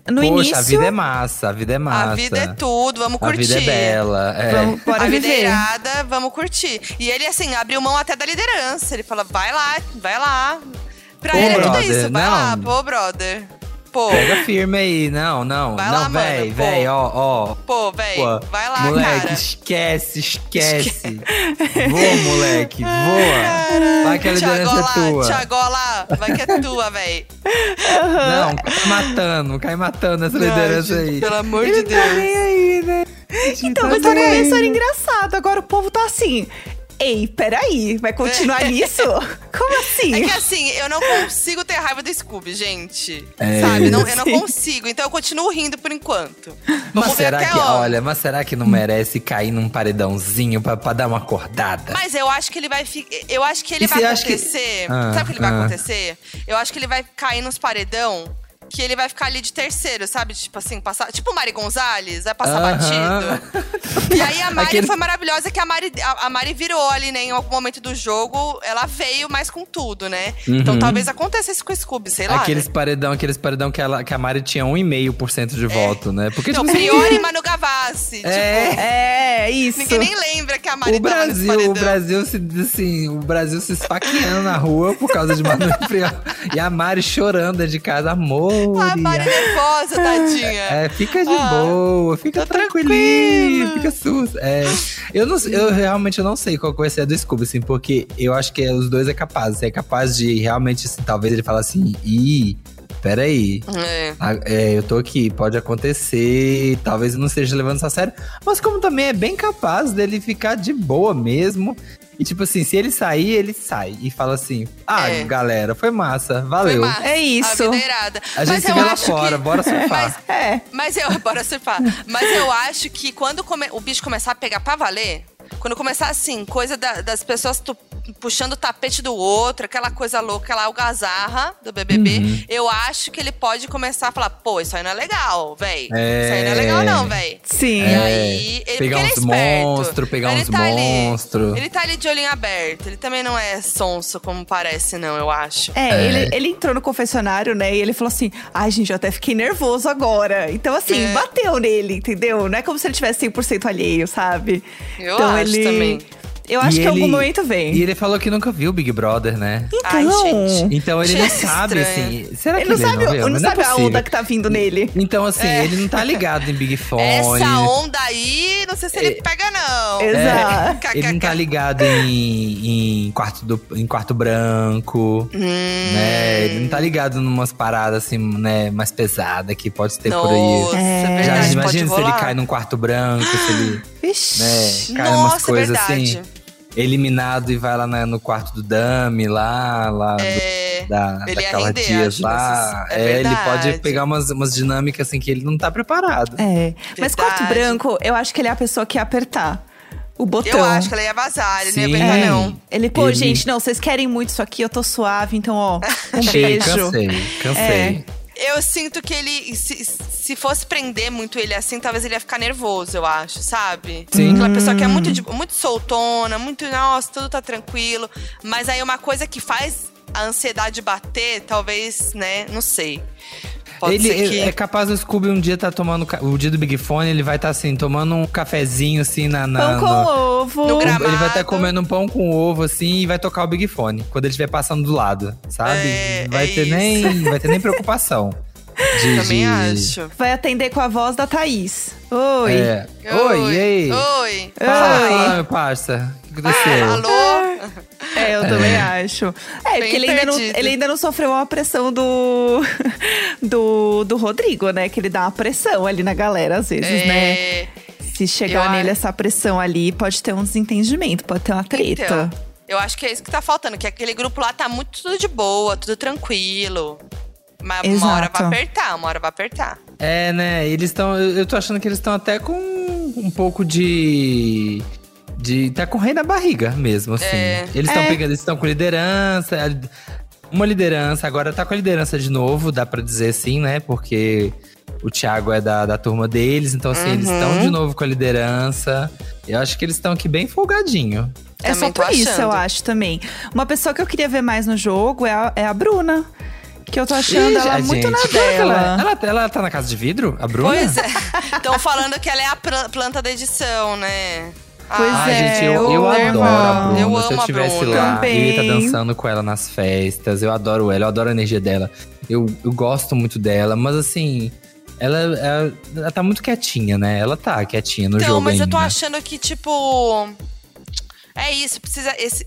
Speaker 2: no
Speaker 1: Poxa,
Speaker 2: início.
Speaker 1: a vida é massa, a vida é massa.
Speaker 8: A vida é tudo, vamos
Speaker 1: A
Speaker 8: curtir.
Speaker 1: vida é bela. É.
Speaker 2: Vamos, bora
Speaker 8: a vida é
Speaker 2: viver.
Speaker 8: irada, vamos curtir. E ele, assim, abriu mão até da liderança. Ele fala, vai lá, vai lá. Pra
Speaker 1: Pô,
Speaker 8: ele é tudo
Speaker 1: brother,
Speaker 8: isso, vai
Speaker 1: não.
Speaker 8: lá, pô, brother. Pô,
Speaker 1: Pega firme aí, não, não,
Speaker 8: Vai
Speaker 1: não,
Speaker 8: lá, mano,
Speaker 1: véi,
Speaker 8: pô.
Speaker 1: véi, ó, ó.
Speaker 8: pô, véi,
Speaker 1: Pô,
Speaker 8: vai lá,
Speaker 1: moleque,
Speaker 8: cara.
Speaker 1: esquece, esquece. voa, moleque, voa. Vai que a liderança é tua.
Speaker 8: Tiagola, vai que é tua, véi.
Speaker 1: Não, cai matando, cai matando essa liderança
Speaker 8: Ai,
Speaker 1: aí.
Speaker 8: gente, Pelo amor de
Speaker 2: Ele
Speaker 8: Deus.
Speaker 2: tá nem aí, né? Então, mas tá com uma história engraçada. Agora o povo tá assim. Ei, peraí, vai continuar nisso? Como assim?
Speaker 8: É que assim, eu não consigo ter raiva do Scooby, gente.
Speaker 1: É.
Speaker 8: Sabe? Não, eu não consigo. Então eu continuo rindo por enquanto.
Speaker 1: Mas
Speaker 8: Vamos ver
Speaker 1: será
Speaker 8: até
Speaker 1: que, olha, mas será que não merece cair num paredãozinho pra, pra dar uma acordada?
Speaker 8: Mas eu acho que ele vai fi- Eu acho que ele
Speaker 1: E
Speaker 8: vai
Speaker 1: acha que-
Speaker 8: acontecer.
Speaker 1: Ah,
Speaker 8: sabe o que ele vai
Speaker 1: ah.
Speaker 8: acontecer? Eu acho que ele vai cair nos paredão. Que ele vai ficar ali de terceiro, sabe? Tipo assim, passar. Tipo o Mari Gonzalez, vai passar
Speaker 1: Aham.
Speaker 8: batido. E aí a Mari
Speaker 1: Aquele-
Speaker 8: foi maravilhosa que a Mari, a, a Mari virou ali, né? Em algum momento do jogo, ela veio mais com tudo, né? Então
Speaker 1: Uhum.
Speaker 8: talvez aconteça isso com o Scooby, sei lá.
Speaker 1: Aqueles
Speaker 8: né?
Speaker 1: paredão, aqueles paredão que, ela, que a Mari tinha 1,5% de voto, né? Porque,
Speaker 8: Não,
Speaker 1: tipo assim,
Speaker 8: Priori e Manu Gavassi. Tipo,
Speaker 1: É.
Speaker 2: É, isso.
Speaker 8: ninguém nem lembra que a Mari
Speaker 1: O Brasil, o Brasil se assim, o Brasil se esfaqueando na rua por causa de Manu e Prior. E a Mari chorando de casa, amor.
Speaker 8: A Mari nervosa, tadinha.
Speaker 1: É, fica de
Speaker 8: Ah,
Speaker 1: boa, fica
Speaker 8: tá
Speaker 1: tranquilinho, fica sus. É, eu, não, eu realmente não sei qual vai ser a do Scooby, assim, porque eu acho que os dois é capaz. É capaz de realmente, assim, talvez ele fale assim, ih, peraí.
Speaker 8: É.
Speaker 1: É, eu tô aqui, pode acontecer, talvez eu não esteja levando isso a sério, mas como também é bem capaz dele ficar de boa mesmo. E tipo assim, se ele sair, ele sai e fala assim: Ah,
Speaker 8: É.
Speaker 1: galera, foi massa,
Speaker 8: Foi
Speaker 1: valeu.
Speaker 8: massa.
Speaker 2: É isso.
Speaker 8: A vida é irada.
Speaker 1: A gente se vê lá fora,
Speaker 8: que-
Speaker 1: bora surfar.
Speaker 8: Mas,
Speaker 2: É.
Speaker 8: mas eu, bora surfar. Mas eu acho que quando come- o bicho começar a pegar pra valer, quando começar assim, coisa da- das pessoas tu- puxando o tapete do outro, aquela coisa louca, aquela algazarra do BBB,
Speaker 1: Uhum.
Speaker 8: eu acho que ele pode começar a falar, pô, isso aí não é legal, véi.
Speaker 1: É.
Speaker 8: Isso aí não é legal não, véi.
Speaker 2: Sim.
Speaker 8: E
Speaker 1: É,
Speaker 8: aí, ele,
Speaker 1: pegar
Speaker 8: porque ele é
Speaker 1: uns
Speaker 8: esperto.
Speaker 1: monstros, pegar
Speaker 8: Ele
Speaker 1: uns
Speaker 8: tá ali-
Speaker 1: monstros.
Speaker 8: Ele tá ali de olhinho aberto. Ele também não é sonso como parece, não, eu acho.
Speaker 2: É,
Speaker 1: É.
Speaker 2: Ele, ele entrou no confessionário, né? E ele falou assim: ai, gente, eu até fiquei nervoso agora. Então, assim,
Speaker 8: É.
Speaker 2: bateu nele, entendeu? Não é como se ele tivesse 100% alheio, sabe?
Speaker 8: Eu
Speaker 2: então
Speaker 8: acho
Speaker 2: ele.
Speaker 8: também.
Speaker 2: Eu acho
Speaker 1: E
Speaker 2: que em algum
Speaker 1: ele-
Speaker 2: momento vem.
Speaker 1: E ele falou que nunca viu o Big Brother, né?
Speaker 2: Então,
Speaker 8: Ai, gente.
Speaker 1: Então ele não
Speaker 8: Gente,
Speaker 1: sabe,
Speaker 8: estranho.
Speaker 1: assim. Será
Speaker 2: ele
Speaker 1: que
Speaker 2: não sabe,
Speaker 1: não viu?
Speaker 2: não
Speaker 1: é
Speaker 2: sabe a
Speaker 1: possível.
Speaker 2: onda que tá vindo nele.
Speaker 1: Então, assim,
Speaker 8: É.
Speaker 1: ele não tá ligado em Big Fone.
Speaker 8: Essa onda aí, não sei se ele pega, não.
Speaker 2: Exato.
Speaker 1: É, ele não tá ligado em, em, quarto, do, em quarto branco,
Speaker 8: Hum.
Speaker 1: né? Ele não tá ligado numas paradas assim, né, mais pesadas que pode ter por
Speaker 8: Nossa,
Speaker 1: aí.
Speaker 2: É.
Speaker 8: é
Speaker 1: Já imagina se ele cai num quarto branco, se ele
Speaker 2: Vixe.
Speaker 1: né, cai numas
Speaker 8: Nossa,
Speaker 1: coisas
Speaker 8: verdade.
Speaker 1: assim. Eliminado e vai lá na- no quarto do Dami, lá, lá do-
Speaker 8: É,
Speaker 1: da,
Speaker 8: ele
Speaker 1: da Carla
Speaker 8: render,
Speaker 1: Dias lá.
Speaker 8: é
Speaker 1: É, ele pode
Speaker 8: verdade.
Speaker 1: pegar umas, umas dinâmicas assim que ele não tá preparado.
Speaker 2: É. Mas quarto
Speaker 8: Verdade.
Speaker 2: branco, eu acho que ele é a pessoa que ia apertar o botão.
Speaker 8: Eu acho que ela ia vazar, ele não
Speaker 1: Sim.
Speaker 8: ia aguentar,
Speaker 2: É.
Speaker 8: não.
Speaker 2: Ele, pô,
Speaker 1: Ele-
Speaker 2: gente, não, vocês querem muito isso aqui, eu tô suave, então, ó, um
Speaker 1: Chega,
Speaker 2: beijo.
Speaker 1: cansei, cansei.
Speaker 8: Eu sinto que ele, se, se fosse prender muito ele assim, talvez ele ia ficar nervoso, eu acho, sabe?
Speaker 1: Sim.
Speaker 8: Aquela pessoa que é muito, de- muito soltona, muito, nossa, tudo tá tranquilo. Mas aí uma coisa que faz a ansiedade bater, talvez, né, não sei. Pode
Speaker 1: ele
Speaker 8: ser que...
Speaker 1: é capaz do Scooby um dia tá tomando. O dia do Big Fone, ele vai estar assim, tomando um cafezinho assim na. na
Speaker 2: Pão com
Speaker 1: no-
Speaker 2: ovo.
Speaker 8: No gra-
Speaker 1: Ele vai estar
Speaker 8: Gramado.
Speaker 1: comendo um pão com ovo, assim, e vai tocar o Big Fone. Quando ele estiver passando do lado, sabe?
Speaker 8: É,
Speaker 1: vai
Speaker 8: é
Speaker 1: ter
Speaker 8: isso.
Speaker 1: nem. não vai ter nem preocupação. De,
Speaker 8: Também
Speaker 1: de-
Speaker 8: acho.
Speaker 2: Vai atender com a voz da Thaís. Oi.
Speaker 1: É. Oi, e aí?
Speaker 8: Oi.
Speaker 1: Fala,
Speaker 2: Oi.
Speaker 1: fala, meu parça. O que aconteceu?
Speaker 8: Alô?
Speaker 2: É, eu também acho. É,
Speaker 8: Bem
Speaker 2: porque ele ainda, não, ele ainda não sofreu uma pressão do, do, do Rodrigo, né? Que ele dá uma pressão ali na galera, às vezes, né?
Speaker 8: É,
Speaker 2: Se chegar
Speaker 8: Eu
Speaker 2: nele
Speaker 8: acho-
Speaker 2: essa pressão ali, pode ter um desentendimento, pode ter uma treta.
Speaker 8: Então, eu acho que é isso que tá faltando, que aquele grupo lá tá muito tudo de boa, tudo tranquilo. Mas uma hora
Speaker 2: Exato.
Speaker 8: vai apertar, uma hora vai apertar.
Speaker 1: É, né? Eles estão. Eu eu tô achando que eles estão até com um pouco de. De. Tá com o rei na barriga mesmo, assim.
Speaker 8: É.
Speaker 1: Eles estão
Speaker 2: É.
Speaker 1: pegando, eles estão com liderança. Uma liderança, agora tá com a liderança de novo, dá pra dizer assim, né? Porque o Thiago é da, da turma deles, então assim, eles
Speaker 8: Uhum.
Speaker 1: estão de novo com a liderança. Eu acho que eles estão aqui bem folgadinho.
Speaker 2: É só
Speaker 8: Também tô
Speaker 2: por isso,
Speaker 8: achando.
Speaker 2: eu acho também. Uma pessoa que eu queria ver mais no jogo é a, é a Bruna. Que eu tô achando
Speaker 1: Ih,
Speaker 2: ela
Speaker 1: a
Speaker 2: muito
Speaker 1: gente,
Speaker 2: na
Speaker 1: será que
Speaker 2: dela.
Speaker 1: Ela, ela, ela tá na casa de vidro? A Bruna?
Speaker 8: Pois é. Estão falando que ela é a planta da edição, né?
Speaker 2: Pois
Speaker 8: Ah,
Speaker 1: Ai,
Speaker 2: é,
Speaker 1: gente, eu, eu adoro a Bruna.
Speaker 8: Eu
Speaker 1: Se
Speaker 8: amo
Speaker 1: eu
Speaker 8: a
Speaker 1: estivesse lá, eu ia estar
Speaker 2: Também.
Speaker 1: dançando com ela nas festas. Eu adoro ela, eu adoro a energia dela. Eu, eu gosto muito dela, mas assim, ela, ela, ela tá muito quietinha, né? Ela tá quietinha no
Speaker 8: Então,
Speaker 1: jogo
Speaker 8: mas
Speaker 1: ainda.
Speaker 8: eu tô achando que, tipo. É isso, precisa. Esse,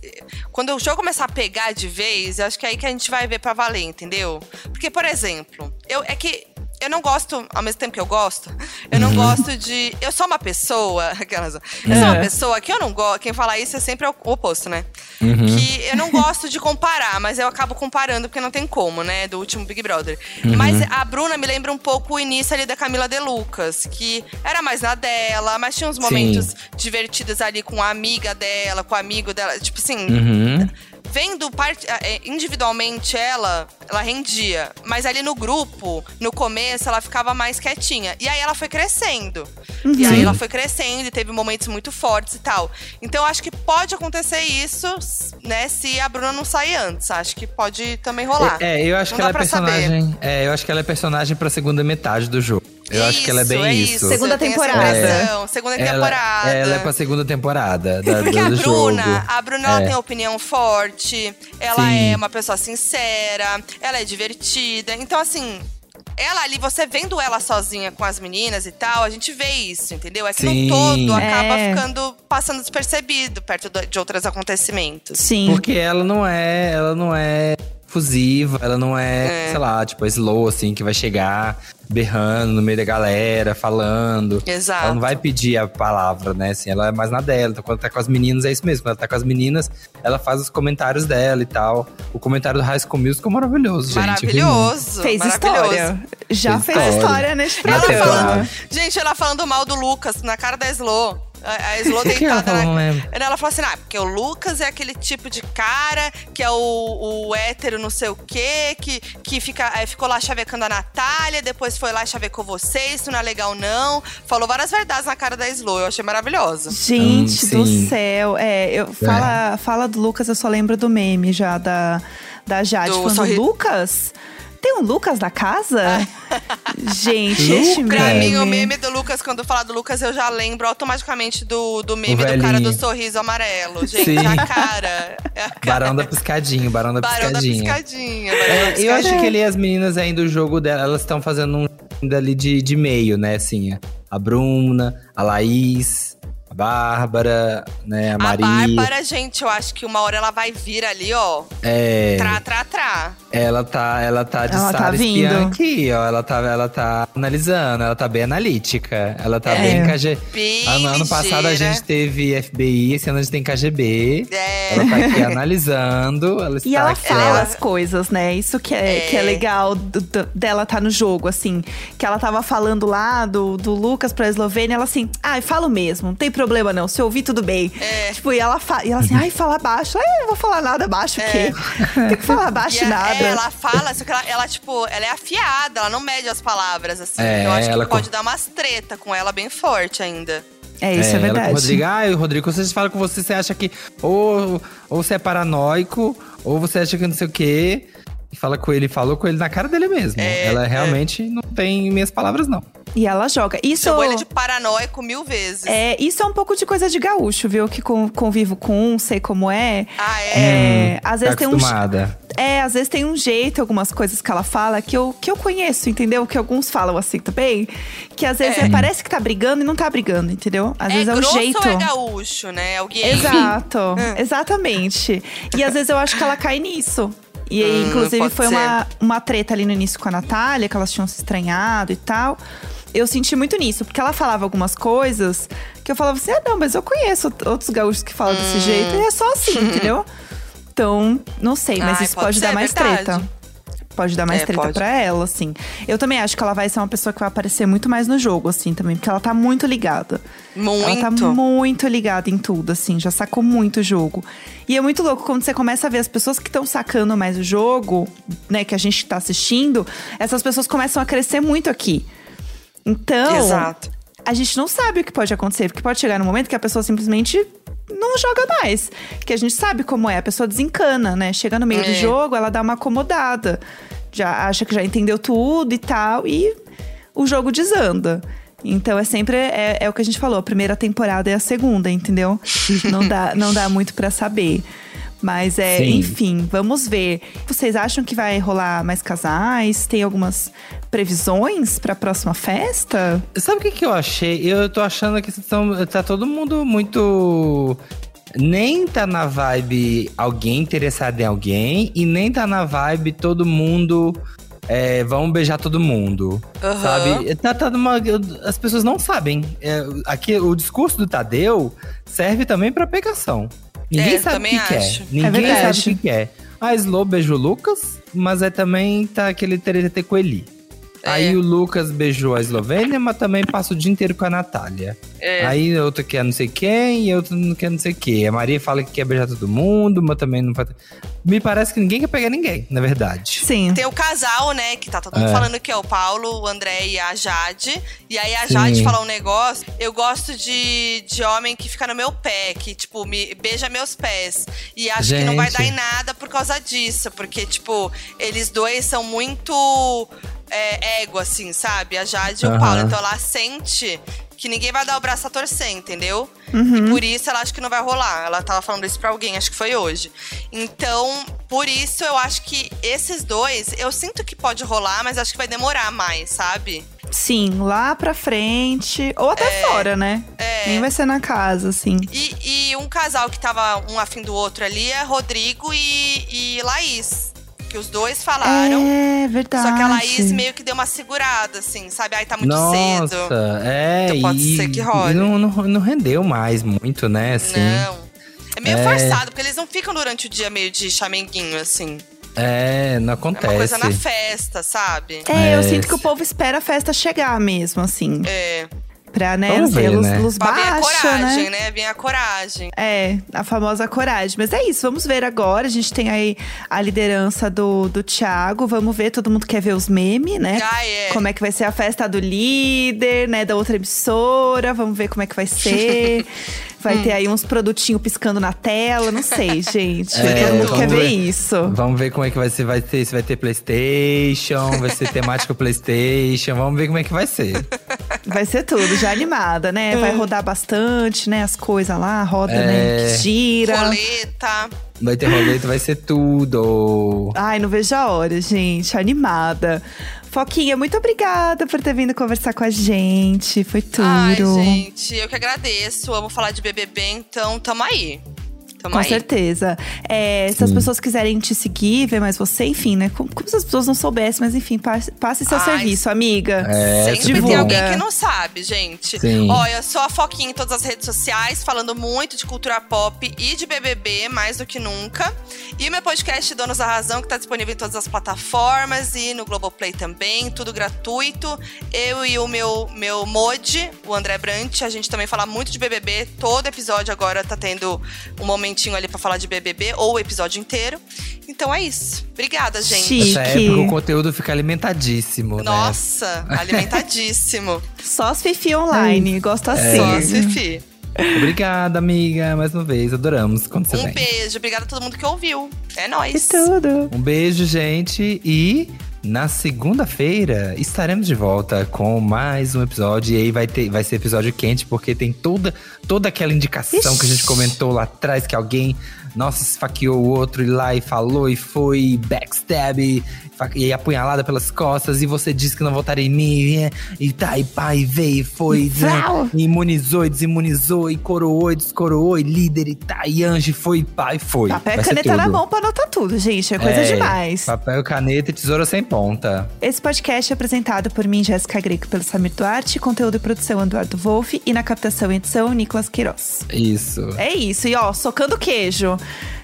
Speaker 8: quando o jogo começar a pegar de vez, acho que é aí que a gente vai ver pra valer, entendeu? Porque, por exemplo, eu, é que eu não gosto, ao mesmo tempo que eu gosto, eu não gosto de. Eu sou uma pessoa. Aquelas, eu sou uma
Speaker 2: É.
Speaker 8: pessoa que eu não gosto. Quem fala isso é sempre o oposto, né?
Speaker 1: Uhum.
Speaker 8: Que eu não gosto de comparar, mas eu acabo comparando porque não tem como, né? Do último Big Brother.
Speaker 1: Uhum.
Speaker 8: Mas a Bruna me lembra um pouco o início ali da Camila De Lucas, que era mais na dela, mas tinha uns
Speaker 1: Sim.
Speaker 8: momentos divertidos ali com a amiga dela, com o amigo dela. Tipo assim,
Speaker 1: Uhum.
Speaker 8: Vendo part- eh, individualmente ela, ela rendia. Mas ali no grupo, no começo, ela ficava mais quietinha. E aí ela foi crescendo. E aí
Speaker 1: Sim.
Speaker 8: ela foi crescendo e teve momentos muito fortes e tal. Então eu acho que pode acontecer isso, né, se a Bruna não sair antes. Acho que pode também rolar.
Speaker 1: É, eu acho
Speaker 8: Não
Speaker 1: que ela é personagem. É, eu acho que ela é personagem pra segunda metade do jogo. Eu acho que ela é bem
Speaker 8: é
Speaker 1: isso.
Speaker 2: Segunda
Speaker 8: tem essa
Speaker 2: temporada.
Speaker 8: impressão. Segunda
Speaker 1: Ela,
Speaker 8: temporada.
Speaker 1: ela é pra segunda temporada da,
Speaker 8: Porque
Speaker 1: do,
Speaker 8: a Bruna,
Speaker 1: jogo.
Speaker 8: a Bruna ela
Speaker 1: É.
Speaker 8: tem opinião forte, ela
Speaker 1: Sim.
Speaker 8: é uma pessoa sincera, ela é divertida. Então, assim, ela ali, você vendo ela sozinha com as meninas e tal, a gente vê isso, entendeu? É que
Speaker 1: Sim.
Speaker 8: no todo acaba
Speaker 2: É.
Speaker 8: ficando passando despercebido perto de outros acontecimentos.
Speaker 2: Sim.
Speaker 1: Porque ela não é, ela não é fusiva, ela não é,
Speaker 8: É.
Speaker 1: sei lá, tipo, a slow, assim, que vai chegar berrando no meio da galera, falando.
Speaker 8: Exato.
Speaker 1: Ela não vai pedir a palavra, né? Assim, ela é mais na dela. Então, quando tá com as meninas, é isso mesmo. Quando ela tá com as meninas, ela faz os comentários dela e tal. O comentário do High School Musical é maravilhoso, gente. Ri muito.
Speaker 8: Maravilhoso.
Speaker 2: Fez
Speaker 8: maravilhoso.
Speaker 2: história. Já
Speaker 1: Fez
Speaker 2: fez
Speaker 1: história.
Speaker 2: história neste
Speaker 1: Ela
Speaker 8: Ela
Speaker 2: programa.
Speaker 8: falando, gente, ela falando mal do Lucas na cara da Slo. A, a Slo
Speaker 1: O que ela
Speaker 8: deitada?
Speaker 1: Não
Speaker 8: na... Ela falou assim, ah, porque o Lucas é aquele tipo de cara que é o, o hétero não sei o quê, que, que fica, é, ficou lá chavecando a Natália, depois foi lá e chavecou você, isso não é legal não. Falou várias verdades na cara da Slo, eu achei maravilhosa.
Speaker 2: Gente
Speaker 1: Hum,
Speaker 2: do
Speaker 1: sim.
Speaker 2: céu. É, eu, fala, fala do Lucas, eu só lembro do meme já da, da Jade
Speaker 8: Do
Speaker 2: falando,
Speaker 8: sorri-
Speaker 2: Lucas? Tem um Lucas da casa? Gente,
Speaker 1: Lucas?
Speaker 2: este
Speaker 8: Pra
Speaker 2: meme.
Speaker 8: mim, o meme do Lucas, quando eu falar do Lucas, eu já lembro automaticamente do, do meme
Speaker 1: O
Speaker 8: do cara do sorriso amarelo. Gente,
Speaker 1: Sim.
Speaker 8: a cara. É a cara.
Speaker 1: Barão da Piscadinho, Barão da
Speaker 8: Barão da
Speaker 1: Piscadinha.
Speaker 8: piscadinha. Barão
Speaker 1: É,
Speaker 8: da
Speaker 1: eu acho
Speaker 8: piscadinha.
Speaker 1: que ele e as meninas ainda, o jogo dela, elas estão fazendo um ainda ali de, de meio, né? Assim, a Bruna, a Laís, a Bárbara, né? A
Speaker 8: A
Speaker 1: Maria.
Speaker 8: Bárbara, gente, eu acho que uma hora ela vai vir ali, ó.
Speaker 1: É,
Speaker 8: Trá, trá, trá.
Speaker 1: ela tá, ela tá de
Speaker 2: Ela tá
Speaker 1: espiã
Speaker 2: vindo.
Speaker 1: aqui, ó. Ela tá, ela tá analisando, ela tá bem analítica. Ela tá
Speaker 2: É.
Speaker 1: bem KG.
Speaker 8: Bem
Speaker 1: Ano, ano passado a gente teve FBI, esse ano a gente tem KGB.
Speaker 8: É.
Speaker 1: Ela tá aqui analisando. Ela
Speaker 2: E
Speaker 1: está
Speaker 2: ela
Speaker 1: aqui-
Speaker 2: fala as coisas, né? Isso que é,
Speaker 8: É.
Speaker 2: que é legal do- do- dela tá no jogo, assim. Que ela tava falando lá do, do Lucas pra Eslovênia, ela assim, ai, falo mesmo, não tem problema não, se eu ouvir tudo bem.
Speaker 8: É.
Speaker 2: Tipo, e ela, fa e ela assim, ai, fala baixo. Ai, eu não vou falar nada baixo, o quê? tem que falar baixo
Speaker 8: É. E a-
Speaker 2: nada.
Speaker 8: é, ela fala, só que ela, ela, tipo, ela é afiada, ela não mede as palavras, assim.
Speaker 1: É,
Speaker 8: eu acho que pode
Speaker 1: com-
Speaker 8: dar umas treta com ela bem forte ainda.
Speaker 2: É, isso é,
Speaker 1: o
Speaker 2: verdade.
Speaker 1: Rodrigo, ah, Rodrigo, você fala com você, você acha que ou, ou você é paranoico, ou você acha que não sei o quê. E fala com ele, falou com ele na cara dele mesmo.
Speaker 8: É,
Speaker 1: ela
Speaker 8: é.
Speaker 1: realmente não tem minhas palavras, não.
Speaker 2: E ela joga. Isso
Speaker 8: Chamou ele de paranoico mil vezes.
Speaker 2: É, isso é um pouco de coisa de gaúcho, viu? Que con- convivo com um, sei como é.
Speaker 8: Ah, é?
Speaker 2: É, às vezes
Speaker 1: tá
Speaker 2: tem um.
Speaker 1: acostumada.
Speaker 2: É, às vezes tem um jeito, algumas coisas que ela fala que eu, que eu conheço, entendeu? Que alguns falam assim também. Que às vezes
Speaker 8: É.
Speaker 2: é, parece que tá brigando e não tá brigando, entendeu? Às
Speaker 8: É
Speaker 2: vezes é um
Speaker 8: grosso
Speaker 2: jeito.
Speaker 8: ou é gaúcho, né? Alguém.
Speaker 2: Exato, exatamente. E às vezes eu acho que ela cai nisso. E aí,
Speaker 8: Hum,
Speaker 2: inclusive, foi
Speaker 8: ser.
Speaker 2: uma, uma treta ali no início com a Natália, que elas tinham se estranhado e tal. Eu senti muito nisso, porque ela falava algumas coisas que eu falava assim: ah, não, mas eu conheço out- outros gaúchos que falam
Speaker 8: Hum.
Speaker 2: desse jeito, e é só assim, entendeu? Então, não sei, mas
Speaker 8: Ai,
Speaker 2: isso
Speaker 8: pode
Speaker 2: pode, dar mais
Speaker 8: verdade.
Speaker 2: treta. Pode dar mais
Speaker 8: É,
Speaker 2: treta
Speaker 8: pode.
Speaker 2: pra ela, assim. Eu também acho que ela vai ser uma pessoa que vai aparecer muito mais no jogo, assim, também, porque ela tá muito ligada.
Speaker 8: Muito.
Speaker 2: Ela tá muito ligada em tudo, assim, já sacou muito o jogo. E é muito louco quando você começa a ver as pessoas que estão sacando mais o jogo, né, que a gente tá assistindo, essas pessoas começam a crescer muito aqui. Então,
Speaker 8: Exato.
Speaker 2: a gente não sabe o que pode acontecer, porque pode chegar no momento que a pessoa simplesmente não joga mais. Que a gente sabe como é, a pessoa desencana, né? Chega no meio do
Speaker 8: É.
Speaker 2: jogo, ela dá uma acomodada. Já acha que já entendeu tudo e tal, e o jogo desanda. Então é sempre é, é o que a gente falou, a primeira temporada é a segunda, entendeu? não dá não dá muito pra saber. Mas é,
Speaker 1: Sim.
Speaker 2: enfim, vamos ver. Vocês acham que vai rolar mais casais? Tem algumas previsões pra próxima festa?
Speaker 1: Sabe o que, que eu achei? Eu tô achando que estão, tá todo mundo muito. Nem tá na vibe alguém interessado em alguém, e nem tá na vibe todo mundo. É, vamos beijar todo mundo.
Speaker 8: Aham.
Speaker 1: Sabe? Tá, tá numa, as pessoas não sabem. É, aqui, o discurso do Tadeu serve também pra pegação. Ninguém
Speaker 8: É,
Speaker 1: sabe o que quer. Ninguém
Speaker 2: verdade.
Speaker 1: sabe o que quer. A Slow beijou o Lucas, mas é também tá aquele TTT com Eli.
Speaker 8: É.
Speaker 1: Aí o Lucas beijou a Eslovênia, mas também passa o dia inteiro com a Natália.
Speaker 8: É.
Speaker 1: Aí outra quer não sei quem e outra não quer não sei o quê. A Maria fala que quer beijar todo mundo, mas também não faz. Me parece que ninguém quer pegar ninguém, na verdade.
Speaker 2: Sim.
Speaker 8: Tem o casal, né, que tá todo mundo
Speaker 1: É.
Speaker 8: falando que é o Paulo, o André e a Jade. E aí a
Speaker 1: Sim.
Speaker 8: Jade fala um negócio. Eu gosto de, de homem que fica no meu pé, que, tipo, me beija meus pés. E acho que não vai
Speaker 1: Gente.
Speaker 8: dar em nada por causa disso. Porque, tipo, eles dois são muito é, ego, assim, sabe? A Jade e o. Paulo. Então ela sente que ninguém vai dar o braço a torcer, entendeu?
Speaker 2: Uhum.
Speaker 8: E por isso ela acha que não vai rolar. Ela tava falando isso pra alguém, acho que foi hoje. Então, por isso eu acho que esses dois, eu sinto que pode rolar, mas acho que vai demorar mais, sabe?
Speaker 2: Sim, lá pra frente. Ou até fora, né?
Speaker 8: É.
Speaker 2: Nem vai ser na casa, assim.
Speaker 8: E, e um casal que tava um afim do outro ali é Rodrigo e, e Laís. Que os dois falaram.
Speaker 2: É verdade.
Speaker 8: Só que a Laís meio que deu uma segurada, assim, sabe? Ai, tá muito
Speaker 1: Nossa,
Speaker 8: cedo.
Speaker 1: é.
Speaker 8: Então pode
Speaker 1: e,
Speaker 8: ser que role.
Speaker 1: e não, não, não rendeu mais muito, né? Assim.
Speaker 8: Não. É meio
Speaker 1: É.
Speaker 8: forçado, porque eles não ficam durante o dia meio de chamenguinho, assim.
Speaker 1: É, não
Speaker 8: É
Speaker 1: acontece.
Speaker 8: uma coisa na festa, sabe?
Speaker 2: É, eu
Speaker 1: É.
Speaker 2: sinto que o povo espera a festa chegar mesmo, assim.
Speaker 8: É.
Speaker 2: Pra, né,
Speaker 1: Vamos ver,
Speaker 2: luz,
Speaker 1: né?
Speaker 2: luz
Speaker 8: Pra vir a coragem,
Speaker 2: né?
Speaker 8: né? Vir a coragem.
Speaker 2: É, a famosa coragem. Mas é isso, vamos ver agora. A gente tem aí a liderança do, do Thiago. Vamos ver, todo mundo quer ver os memes, né?
Speaker 8: Ah, é.
Speaker 2: Como é que vai ser a festa do líder, né? Da outra emissora. Vamos ver como é que vai ser. Vai
Speaker 8: Hum.
Speaker 2: ter aí uns produtinhos piscando na tela. Não sei, gente.
Speaker 1: É,
Speaker 2: todo mundo
Speaker 1: vamos
Speaker 2: quer ver
Speaker 1: ver.
Speaker 2: isso.
Speaker 1: Vamos ver como é que vai ser. Vai ter, se vai ter Playstation, vai ser temático Playstation. Vamos ver como é que vai ser.
Speaker 2: Vai ser tudo, já animada, né? Vai rodar bastante, né? As coisas lá, roda, né?
Speaker 1: É.
Speaker 2: Que gira.
Speaker 8: Roleta.
Speaker 1: Vai ter roleta, vai ser tudo.
Speaker 2: Ai, não vejo a hora, gente. Animada. Foquinha, muito obrigada por ter vindo conversar com a gente. Foi tudo.
Speaker 8: Ai, gente, eu que agradeço. Amo falar de BBB, então tamo aí. Tamo
Speaker 2: Com
Speaker 8: aí.
Speaker 2: certeza. É, se as pessoas quiserem te seguir, ver mais você, enfim, né? Como, como se as pessoas não soubessem, mas enfim, passe, passe seu
Speaker 8: Ai,
Speaker 2: serviço, amiga.
Speaker 1: É,
Speaker 8: Sempre
Speaker 2: divulga.
Speaker 8: tem alguém que não sabe, gente.
Speaker 1: Sim.
Speaker 8: Olha, eu sou a Foquinha em todas as redes sociais, falando muito de cultura pop e de BBB, mais do que nunca. E o meu podcast Donos da Razão, que tá disponível em todas as plataformas e no Globoplay também, tudo gratuito. Eu e o meu, meu mod, o André Brant, a gente também fala muito de BBB. Todo episódio agora tá tendo um momentinho ali pra falar de BBB, ou o episódio inteiro. Então é isso. Obrigada, gente.
Speaker 2: Chique.
Speaker 1: Nessa época o conteúdo fica alimentadíssimo, né?
Speaker 8: Nossa, alimentadíssimo.
Speaker 2: Só as Fifi online. Gosto assim.
Speaker 8: Só as Fifi.
Speaker 1: Obrigada, amiga, mais uma vez. Adoramos quando você
Speaker 8: Um
Speaker 1: vem.
Speaker 8: beijo, obrigada a todo mundo que ouviu. É
Speaker 2: E
Speaker 8: nóis.
Speaker 2: tudo.
Speaker 1: Um beijo, gente. E na segunda-feira estaremos de volta com mais um episódio. E aí vai, ter, vai ser episódio quente, porque tem toda, toda aquela indicação que a gente comentou lá atrás, que alguém, nossa, esfaqueou o outro e lá e falou e foi backstab e, e apunhalada pelas costas. E você disse que não votaria em mim. E, tá, e pá, e veio, e foi. né? E imunizou, e desimunizou, e coroou, e descoroou, e líder, e tá, e anjo, e foi, e pá, e foi.
Speaker 2: Papel e caneta na mão pra anotar tudo, gente. É coisa
Speaker 1: É,
Speaker 2: demais.
Speaker 1: Papel, caneta e tesoura sem ponta.
Speaker 2: Esse podcast é apresentado por mim, Jéssica Greco, pelo Samir Duarte, conteúdo e produção Eduardo Wolff e na captação e edição Nicolas Queiroz.
Speaker 1: Isso.
Speaker 2: É isso, e ó, socando queijo.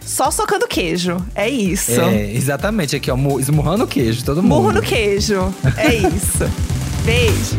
Speaker 2: Só socando queijo. É isso.
Speaker 1: É, exatamente. Aqui, ó, mu- esmurrando o queijo, todo mundo.
Speaker 2: Murro no queijo. É isso. Beijo.